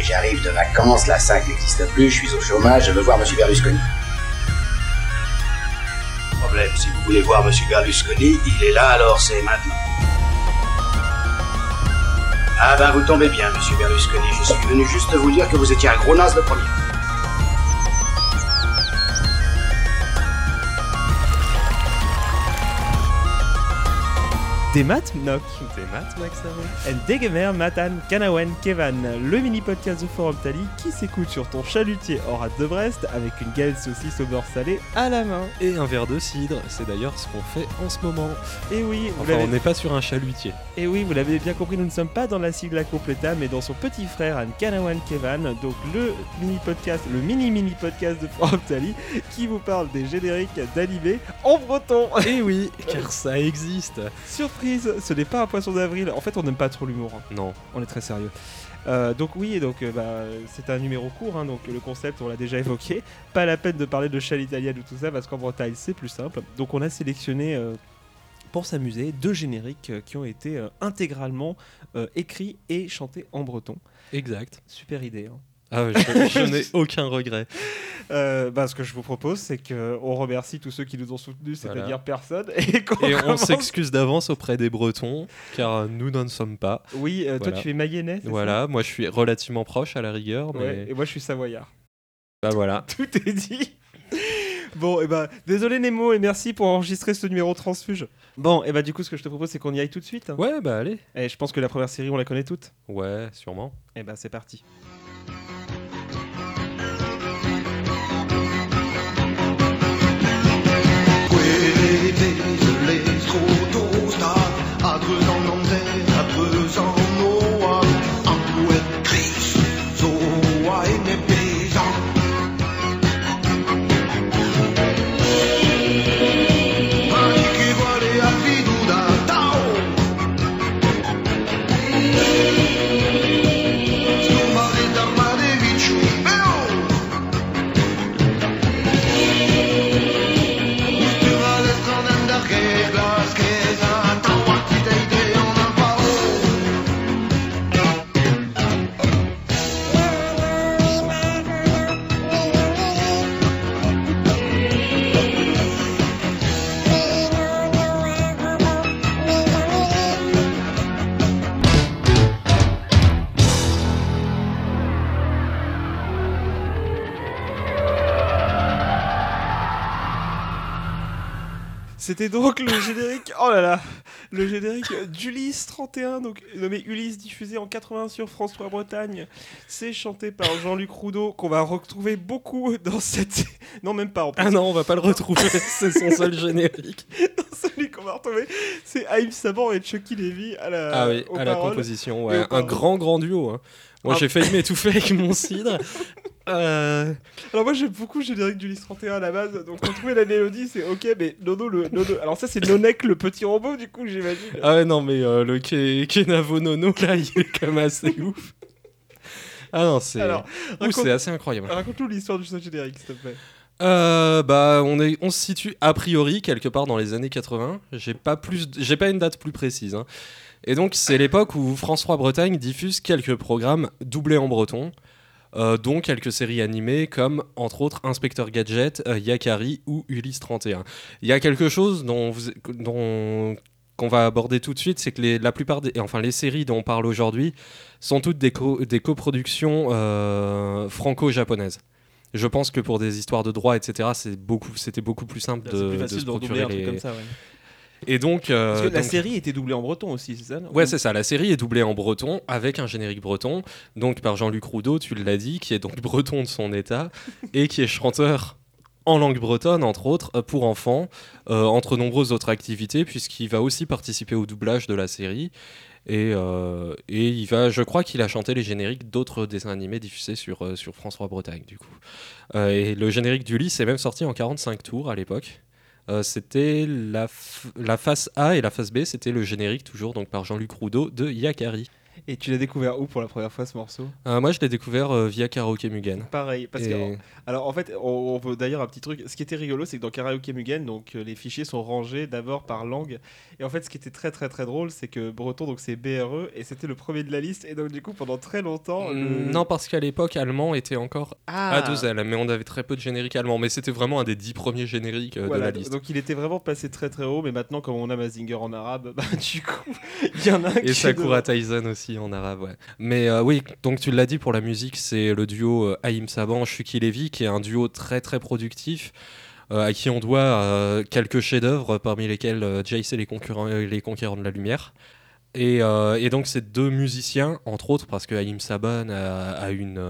J'arrive de vacances, la 5 n'existe plus, je suis au chômage, je veux voir Monsieur Berlusconi. Problème, si vous voulez voir Monsieur Berlusconi, il est là, alors c'est maintenant. Ah ben vous tombez bien, Monsieur Berlusconi, je suis venu juste vous dire que vous étiez un gros naze de premier. Des maths, Noc. Des maths, Max En Degemer, Matan, Kanawen, Kevan, le mini-podcast du Forum Tali qui s'écoute sur ton chalutier hors de Brest avec une galette saucisse au beurre salé à la main. Et un verre de cidre, c'est d'ailleurs ce qu'on fait en ce moment. Et oui, vous Enfin, on n'est pas sur un chalutier. et oui, vous l'avez bien compris, nous ne sommes pas dans la sigla completa, mais dans son petit frère, An Kanawan Kevan, donc le mini-podcast, le mini-mini-podcast de Forum Tali qui vous parle des génériques d'animés en breton. Et oui, car ça existe. Surprise, ce n'est pas un poisson d'avril. En fait, on n'aime pas trop l'humour. hein. Non. On est très sérieux. Euh, donc oui, donc euh, bah, c'est un numéro court, hein, donc le concept on l'a déjà évoqué. Pas la peine de parler de châle italienne ou tout ça parce qu'en Bretagne c'est plus simple. Donc on a sélectionné euh, pour s'amuser deux génériques qui ont été intégralement écrits et chantés en breton. Exact. Super idée. hein. Ah, je, je n'ai aucun regret. Euh, bah, ce que je vous propose c'est qu'on remercie tous ceux qui nous ont soutenus, c'est-à-dire Voilà. personne, et on s'excuse d'avance auprès des Bretons, car nous n'en sommes pas. Oui, euh, toi tu es mayennais, ça? Voilà, moi je suis relativement proche à la rigueur, mais Ouais, et moi je suis savoyard. bah voilà. Tout est dit. Bon, et bah, désolé Nemo, et merci pour enregistrer ce numéro transfuge. Bon, et bah, du coup, ce que je te propose, c'est qu'on y aille tout de suite. Ouais, bah allez. Et je pense que la première série, on la connaît toutes. Ouais, sûrement. Et bah, c'est parti. C'était donc le générique. Oh là là Le générique d'Ulysse 31, donc nommé Ulysse, diffusé en 80 sur France 3 Bretagne. C'est chanté par Jean-Luc Roudot, qu'on va retrouver beaucoup dans cette. Non, même pas en plus. Ah non, on va pas le retrouver, c'est son seul générique. Celui qu'on va retrouver, c'est Haïm Saban et Chucky Levy à la, Ah oui, aux à la composition, ouais. Un grand, grand duo. hein. Moi, Ah. j'ai failli m'étouffer avec mon cidre. Euh, Alors moi j'aime beaucoup le générique d'Ulysse 31 à la base, donc retrouver la mélodie c'est ok, mais Nono le Nono. Alors ça c'est Nonek le petit robot du coup j'imagine. Ah ouais, non, mais euh, le Ke- Kenavo Nono, là, il est quand même assez ouf. Ah non, c'est raconte- c'est assez incroyable. raconte-nous l'histoire du générique s'il te plaît. Euh, bah, on, est, on se situe a priori quelque part dans les années 80. J'ai pas, plus, j'ai pas une date plus précise. hein. Et donc, c'est l'époque où France 3 Bretagne diffuse quelques programmes doublés en breton, dont quelques séries animées comme, entre autres, Inspecteur Gadget, euh, Yakari ou Ulysse 31. Il y a quelque chose dont, vous- dont qu'on va aborder tout de suite, c'est que les, la plupart des, enfin, les séries dont on parle aujourd'hui sont toutes des, co- des coproductions euh, franco-japonaises. Je pense que pour des histoires de droit, etc., c'est beaucoup, c'était beaucoup plus simple de, plus de se procurer les- comme ça ouais. Et donc, euh, Parce que la donc- série était doublée en breton aussi, c'est ça Ouais, c'est ça. La série est doublée en breton avec un générique breton, donc par Jean-Luc Roudot, tu l'as dit, qui est donc breton de son état et qui est chanteur en langue bretonne, entre autres, euh, pour enfants, euh, entre nombreuses autres activités, puisqu'il va aussi participer au doublage de la série. Et, euh, et il va, je crois qu'il a chanté les génériques d'autres dessins animés diffusés sur, euh, sur France 3 Bretagne, du coup. Et le générique du lit est même sorti en 45 tours à l'époque. Euh, c'était la, la face A et la face B, c'était le générique toujours donc par Jean-Luc Roudot de Yakari. Et tu l'as découvert où pour la première fois ce morceau? Euh, moi, je l'ai découvert euh, via Karaoke Mugen. Pareil, parce Et- que alors en fait, on, on veut d'ailleurs un petit truc. Ce qui était rigolo, c'est que dans Karaoke Mugen, donc euh, les fichiers sont rangés d'abord par langue. Et en fait, ce qui était très très très drôle, c'est que breton, donc c'est BRE, et c'était le premier de la liste. Et donc du coup, pendant très longtemps, le- Mm, Non, parce qu'à l'époque, allemand était encore ah, à deux L, mais on avait très peu de génériques allemands. Mais c'était vraiment un des dix premiers génériques euh, Voilà, de la liste. donc il était vraiment passé très très haut, mais maintenant comme on a Mazinger en arabe, bah du coup il y en a un qui Et est Sakura devant. Tyson aussi en arabe, ouais. Mais euh, oui, donc tu l'as dit pour la musique, c'est le duo euh, Haïm Saban, Shuki Levy, qui est un duo très très productif, euh, à qui on doit quelques chefs-d'œuvre, parmi lesquels euh, Jace et les, Conquérants de la Lumière. Et, donc ces deux musiciens, entre autres, parce que Haïm Saban a, une,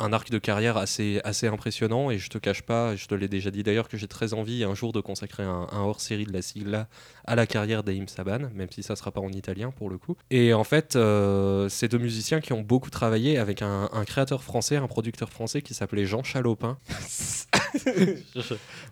un arc de carrière assez, assez impressionnant, et je te cache pas, je te l'ai déjà dit d'ailleurs, que j'ai très envie un jour de consacrer un, un hors-série de la sigla à la carrière d'Aïm Saban, même si ça sera pas en italien pour le coup. Et en fait, euh, c'est deux musiciens qui ont beaucoup travaillé avec un, un créateur français, un producteur français qui s'appelait Jean Chalopin.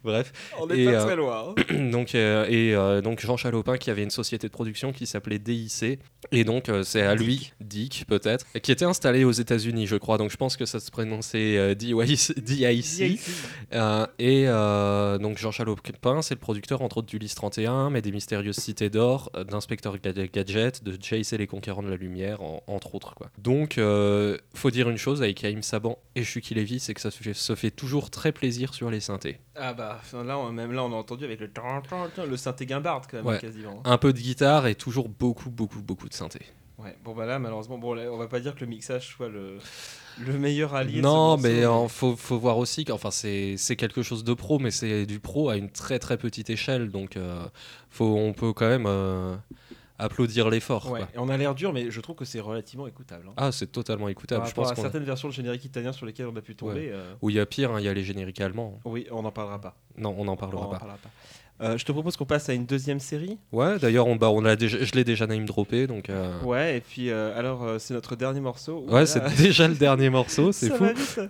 Bref, On est Et, pas euh, très loin. hein. donc, euh, et euh, donc Jean Chalopin qui avait une société de production qui s'appelait DIC et donc euh, c'est à lui Dick peut-être qui était installé aux États-Unis je crois donc je pense que ça se prononçait euh, DIC euh, et euh, donc Jean Chalopin, c'est le producteur entre autres d'Ulysse 31, mais des Mystérieuses Cités d'Or, d'Inspecteur Gad- Gadget, de Jace et les Conquérants de la Lumière, en- entre autres. Quoi. Donc, faut dire une chose avec Haïm Saban et Shuki Levy, c'est que ça se fait, toujours très plaisir sur les synthés. Ah bah là, même là on a entendu avec le le synthé Guimbard quand même quasiment. Un peu de guitare et toujours beaucoup, beaucoup, beaucoup de synthés. Ouais. Bon bah là malheureusement, bon là, on va pas dire que le mixage soit le, le meilleur allié. Non, mais il faut, faut voir aussi qu'enfin c'est c'est quelque chose de pro, mais c'est du pro à une très très petite échelle, donc euh, faut, on peut quand même euh, applaudir l'effort. Ouais, on a l'air dur, mais je trouve que c'est relativement écoutable. hein. Ah, c'est totalement Par écoutable. Je rapport pense à certaines versions de générique italien sur lesquelles on a pu tomber. euh, Ou il y a pire, hein, il y a les génériques allemands. Oui, on n'en parlera pas. Non, on n'en parlera parlera pas. Euh, je te propose qu'on passe à une deuxième série. Ouais, d'ailleurs, on, bah, on a déjà, je l'ai déjà name droppé, donc. euh, Ouais, et puis euh, alors euh, c'est notre dernier morceau. Ouais, Voilà. c'est déjà le dernier morceau, c'est fou. va vite.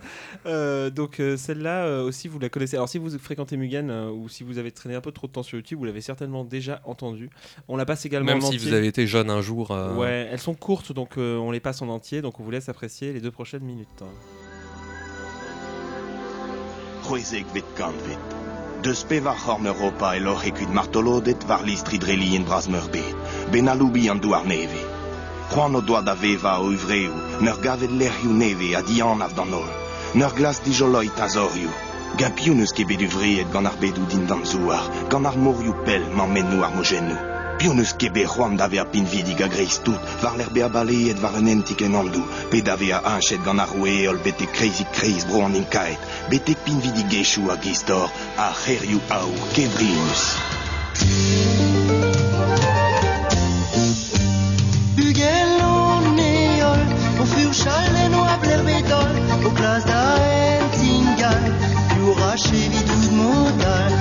Euh, donc euh, celle-là euh, aussi vous la connaissez. Alors si vous fréquentez Mugen euh, ou si vous avez traîné un peu trop de temps sur YouTube, vous l'avez certainement déjà entendu. On la passe également Même en si entier. vous avez été jeune un jour. euh, Ouais, elles sont courtes donc euh, on les passe en entier. Donc on vous laisse apprécier les deux prochaines minutes. Huesek vet kanvet. De speva horn Europa e lorhekud martolodet var listridreli in brasmerbet. Benalubi an douar neve. Juan o doa da veva o uvreu, neur gavet lerriu neve a dian av danol. Neur glas di joloi tazoriu. Gampiunus ket bet uvreet gant ar din dan zouar, moriu pel. Piunus ket bet c'hoam dave a pin vidig a greiz tout, var l'erbe a baleet var un entik en andou, pe dave a anchet gant ar roueol bete crazy craze bro an inkaet, betek pin vidig gechou a gistor, a c'heriou aou kebrinus. Bugelon neol, o fur chalden o abler betol, o glas da en tingal, piura chevi tout modal,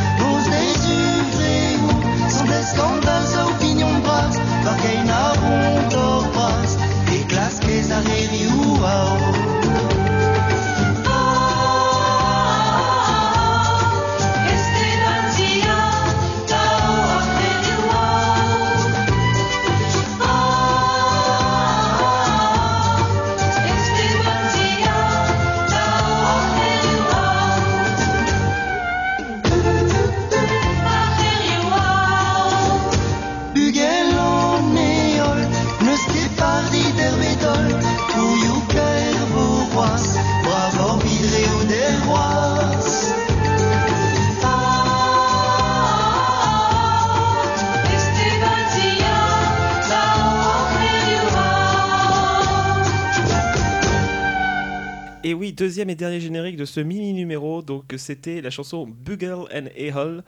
deuxième et dernier générique de ce mini numéro. Donc c'était la chanson Bugle and Ehol.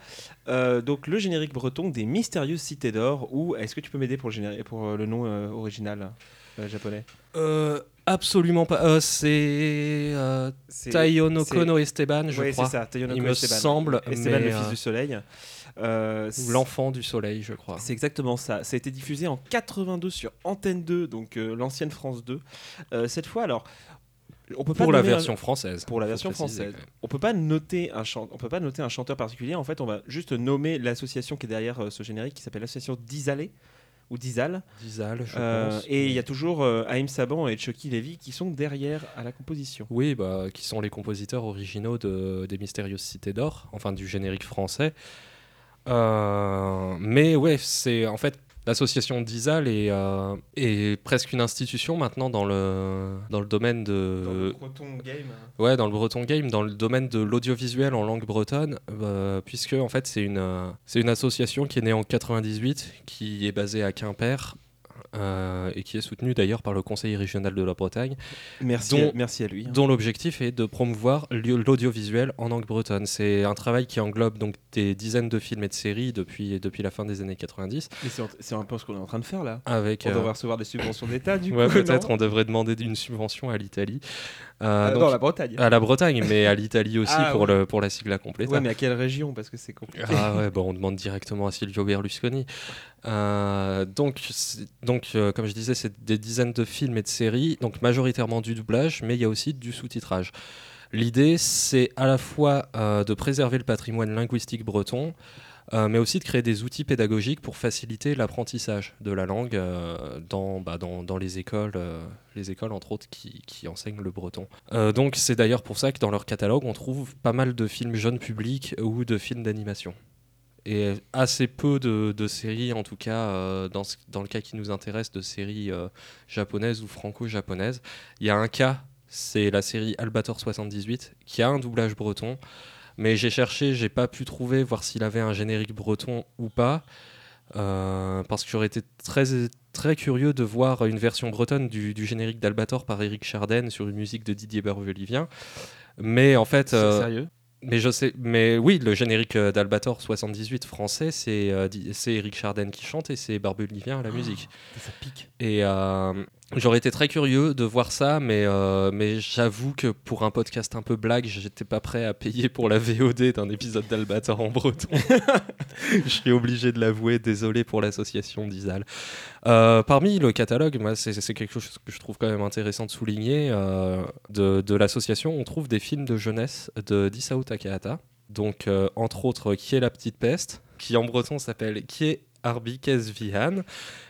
Euh, donc le générique breton des mystérieuses cités d'or. Ou est-ce que tu peux m'aider pour le pour euh, le nom euh, original euh, japonais? Absolument pas. C'est euh, C'est- Taionoko c'est- no Esteban, je Ouais, crois. c'est ça. Tayonoko Il me Esteban. semble, Esteban, mais, le fils du soleil. Euh, L'enfant du soleil, je crois. C'est exactement ça. Ça a été diffusé en 82 sur Antenne 2, donc euh, l'ancienne France 2. Euh, cette fois, alors, on peut pas Pour la un- version française. pour la version préciser, française. On peut pas noter un on peut pas noter un chanteur particulier. En fait, on va juste nommer l'association qui est derrière euh, ce générique, qui s'appelle l'association d'Isalé. ou Dizal. Dizal, je Euh, pense. et il y a toujours euh, Haïm Saban et Chucky Levy qui sont derrière à la composition. Oui, bah, qui sont les compositeurs originaux de, des Mystérieuses Cités d'Or, enfin du générique français. Euh, mais ouais, c'est en fait l'association d'Isal est, euh, est presque une institution maintenant dans le, dans le domaine de. breton game. Ouais, dans le breton game, dans le domaine de l'audiovisuel en langue bretonne, euh, puisque en fait c'est une, euh, c'est une association qui est née en 98, qui est basée à Quimper. Euh, et qui est soutenue d'ailleurs par le Conseil régional de la Bretagne, Merci, Dont- à, merci à lui. hein. dont l'objectif est de promouvoir l'audiovisuel en langue bretonne. C'est un travail qui englobe donc des dizaines de films et de séries depuis, depuis la fin des années 90, Mais c'est un peu ce qu'on est en train de faire là. avec... On euh, devrait recevoir des subventions d'État du ouais, peut-être non on devrait demander une subvention à l'Italie. Euh, Euh, donc- non, la Bretagne. à la Bretagne, mais à l'Italie aussi Ah, pour, ouais. le, pour la sigla complète. Ouais, mais à quelle région? Parce que c'est compliqué. Ah ouais, bon, on demande directement à Silvio Berlusconi. Euh, donc, donc euh, comme je disais, c'est des dizaines de films et de séries, donc majoritairement du doublage, mais il y a aussi du sous-titrage. L'idée, c'est à la fois euh, de préserver le patrimoine linguistique breton, mais aussi de créer des outils pédagogiques pour faciliter l'apprentissage de la langue dans, bah, dans, les écoles, les écoles entre autres qui, enseignent le breton. Donc c'est d'ailleurs pour ça que dans leur catalogue, on trouve pas mal de films jeunes publics ou de films d'animation. Et assez peu de, de séries, en tout cas, euh, dans, ce- dans le cas qui nous intéresse, de séries euh, japonaises ou franco-japonaises. Il y a un cas, c'est la série Albator 78, qui a un doublage breton. Mais j'ai cherché, j'ai pas pu trouver, voir s'il avait un générique breton ou pas. euh, parce que j'aurais été très, très curieux de voir une version bretonne du, du générique d'Albator par Eric Charden sur une musique de Didier Barbelivien. Mais en fait, C'est sérieux? Mais je sais, mais oui, le générique euh, d'Albator 78 français, c'est euh, c'est Eric Charden qui chante et c'est Barbelivien à la musique. Ça pique. Et euh, j'aurais été très curieux de voir ça, mais, euh, mais j'avoue que pour un podcast un peu blague, j'étais pas prêt à payer pour la VOD d'un épisode d'Albator en breton. Je suis obligé de l'avouer, désolé pour l'association d'Isal. Euh, parmi le catalogue, moi, c'est quelque chose que je trouve quand même intéressant de souligner. euh, de de l'association, on trouve des films de jeunesse de Disao Takahata. Donc, entre autres, Qui est la petite peste, qui en breton s'appelle Qui est Arbikes Vihan,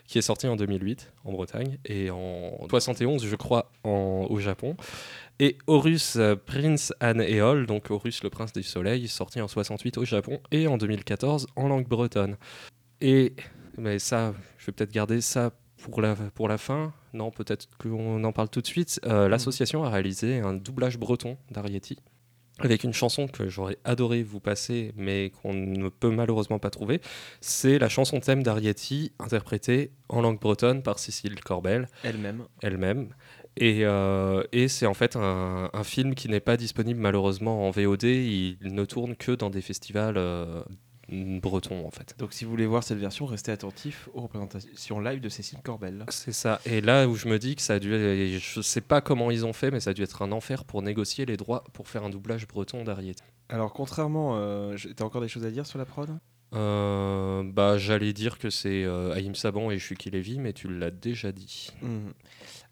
qui est sorti en 2008 en Bretagne et en 71, je crois, en- au Japon. Et Horus euh, Prince Anne Eol, donc Horus le prince du soleil, sorti en 68 au Japon et en 2014 en langue bretonne. Et mais ça, je vais peut-être garder ça pour la, pour la fin. Non, peut-être qu'on en parle tout de suite. Euh, L'association a réalisé un doublage breton d'Arietti avec une chanson que j'aurais adoré vous passer, mais qu'on ne peut malheureusement pas trouver. C'est la chanson thème d'Arietti, interprétée en langue bretonne par Cécile Corbel Elle-même. elle-même. Et, euh, et c'est en fait un, un film qui n'est pas disponible malheureusement en VOD. Il ne tourne que dans des festivals euh, bretons en fait. Donc si vous voulez voir cette version, restez attentif aux représentations live de Cécile Corbel. C'est ça. Et là où je me dis que ça a dû. Je sais pas comment ils ont fait, mais ça a dû être un enfer pour négocier les droits pour faire un doublage breton d'Ariette. Alors contrairement, euh, t'as encore des choses à dire sur la prod? Euh, bah, j'allais dire que c'est euh, Haïm Saban et Chucky Levy, mais tu l'as déjà dit. Mhm.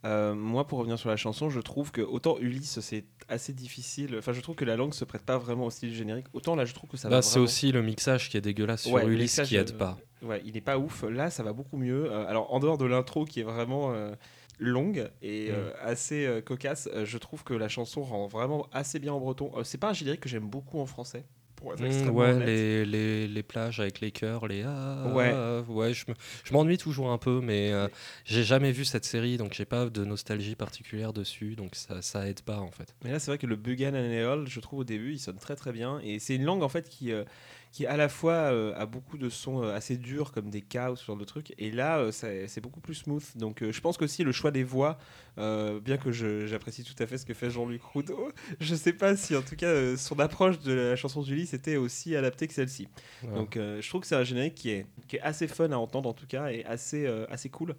Euh, moi, pour revenir sur la chanson, je trouve que autant Ulysse, c'est assez difficile. Enfin, je trouve que la langue se prête pas vraiment au style générique. Autant là, je trouve que ça Là, va. c'est vraiment. aussi le mixage qui est dégueulasse sur Ouais, le Ulysse qui aide pas. Ouais, il est pas ouf. Là, ça va beaucoup mieux. Alors, en dehors de l'intro qui est vraiment longue et Mm. euh, assez euh, cocasse, euh, je trouve que la chanson rend vraiment assez bien en breton. C'est pas un générique que j'aime beaucoup en français. Pour être Mmh, ouais, les, les, les plages avec les chœurs, les ah, Ouais. ah, ouais, je me- je m'ennuie toujours un peu, mais euh, j'ai jamais vu cette série, donc j'ai pas de nostalgie particulière dessus, donc ça, ça aide pas en fait. Mais là, c'est vrai que le Bugan Anéol, je trouve au début, il sonne très très bien. Et c'est une langue en fait qui, euh, qui à la fois euh, a beaucoup de sons euh, assez durs comme des K ou ce genre de trucs. Et là, c'est beaucoup plus smooth. Donc je pense qu'aussi le choix des voix, bien que j'apprécie tout à fait ce que fait Jean-Luc Roudot, je sais pas si en tout cas son approche de la chanson de C'était aussi adapté que celle-ci. Donc euh, je trouve que c'est un générique qui est, qui est assez fun à entendre en tout cas et assez, euh, assez cool.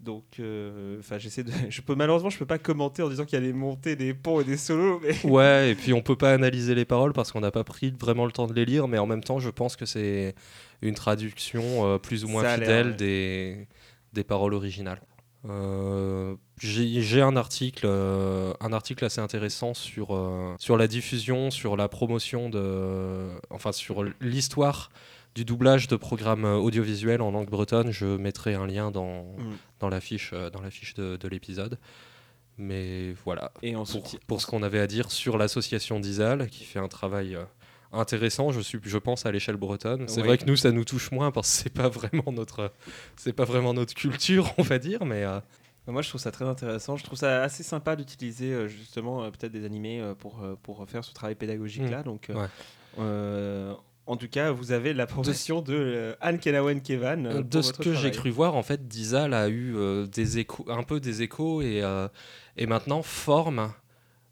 Donc euh, enfin j'essaie de... Je peux, malheureusement je peux pas commenter en disant qu'il y a des montées, des ponts et des solos. Mais... Ouais, et puis on peut pas analyser les paroles parce qu'on n'a pas pris vraiment le temps de les lire, mais en même temps, je pense que c'est une traduction plus ou moins fidèle des, des paroles originales. Euh, J'ai un article, euh, un article assez intéressant sur, euh, sur la diffusion, sur la promotion de, enfin sur l'histoire du doublage de programmes audiovisuels en langue bretonne. Je mettrai un lien dans, Mm. dans la fiche, dans la fiche de, de l'épisode. Mais voilà, Et en pour, ce qu'on avait à dire sur l'association d'Isal, qui fait un travail intéressant, je, suis, je pense, à l'échelle bretonne. C'est Ouais. vrai que nous, ça nous touche moins parce que c'est pas vraiment notre, c'est pas vraiment notre culture, on va dire, mais euh, Moi, je trouve ça très intéressant. Je trouve ça assez sympa d'utiliser euh, justement euh, peut-être des animés pour, pour faire ce travail pédagogique-là. Donc, Ouais. euh, en tout cas, vous avez l'approbation de euh, Anne Kenawen Kevan. euh, de ce que j'ai cru voir, en fait, Dizal a eu euh, des échos, un peu des échos et, et maintenant forme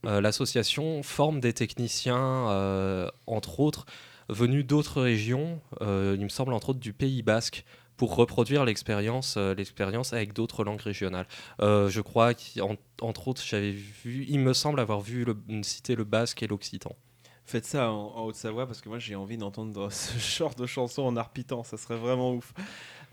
euh, l'association forme des techniciens, euh, entre autres venus d'autres régions. euh, il me semble entre autres du Pays Basque pour reproduire l'expérience, l'expérience avec d'autres langues régionales. Je crois qu'entre autres, j'avais vu, il me semble avoir vu le, citer le basque et l'occitan. Faites ça en, en Haute-Savoie parce que moi j'ai envie d'entendre ce genre de chanson en arpitant, ça serait vraiment ouf.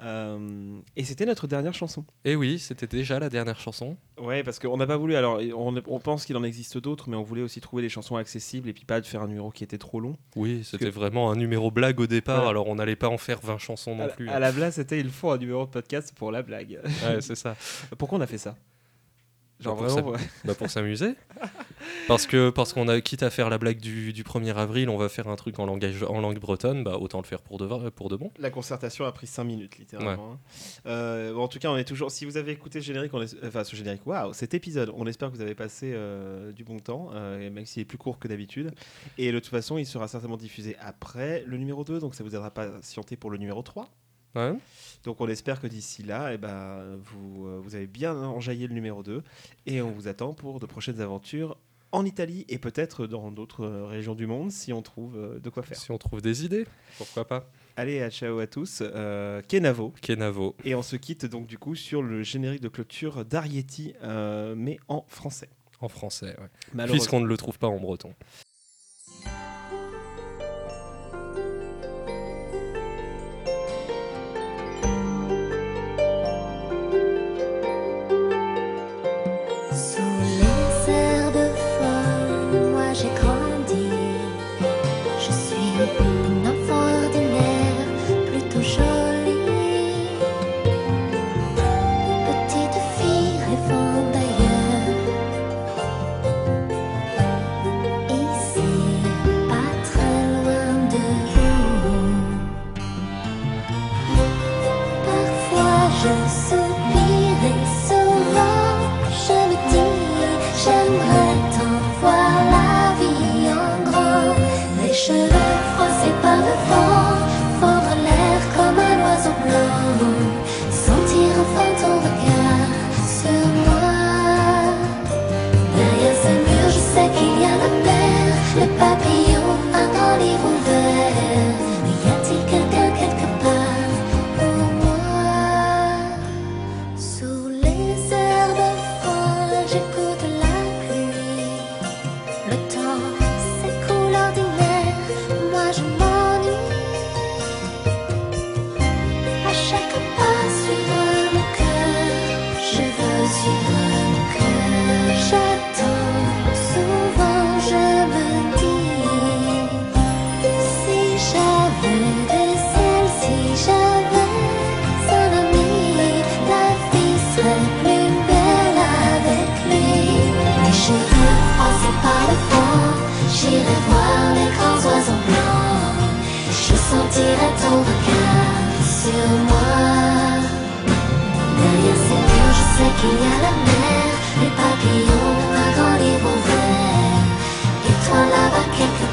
Euh, et c'était notre dernière chanson. Et oui, c'était déjà la dernière chanson. Ouais, parce qu'on n'a pas voulu. Alors, on, on pense qu'il en existe d'autres, mais on voulait aussi trouver des chansons accessibles et puis pas de faire un numéro qui était trop long. Oui, c'était que- vraiment un numéro blague au départ, alors on n'allait pas en faire 20 chansons non à, plus. à la blague, c'était il faut un numéro de podcast pour la blague. Ouais, c'est ça. Pourquoi on a fait ça? Genre Bah, pour vraiment. ouais. Bah, pour s'amuser. Parce que parce qu'on a quitte à faire la blague du, du 1er avril, on va faire un truc en langage en langue bretonne, bah autant le faire pour de pour de bon. La concertation a pris 5 minutes, littéralement. hein. Euh, bon, en tout cas, on est toujours. Si vous avez écouté ce générique, on es- enfin ce générique, waouh, cet épisode, on espère que vous avez passé euh, du bon temps, euh, même s'il est plus court que d'habitude. Et de toute façon, il sera certainement diffusé après le numéro 2, donc ça vous aidera pas à patienter pour le numéro 3. Ouais. Donc on espère que d'ici là, eh ben, vous, euh, vous avez bien enjaillé le numéro 2 et on vous attend pour de prochaines aventures en Italie et peut-être dans d'autres euh, régions du monde si on trouve euh, de quoi faire. Si on trouve des idées, pourquoi pas. Allez, à ciao à tous, euh, Kenavo. Kenavo. Et on se quitte donc du coup sur le générique de clôture d'Arietti, euh, mais en français. En français. Malheureusement. Puisqu'on ne le trouve pas en breton. Froissés par le vent Attire ton regard sur moi. Derrière ces murs je sais qu'il y a la mer. Les papillons agrandiront vert. Et toi là-bas quelque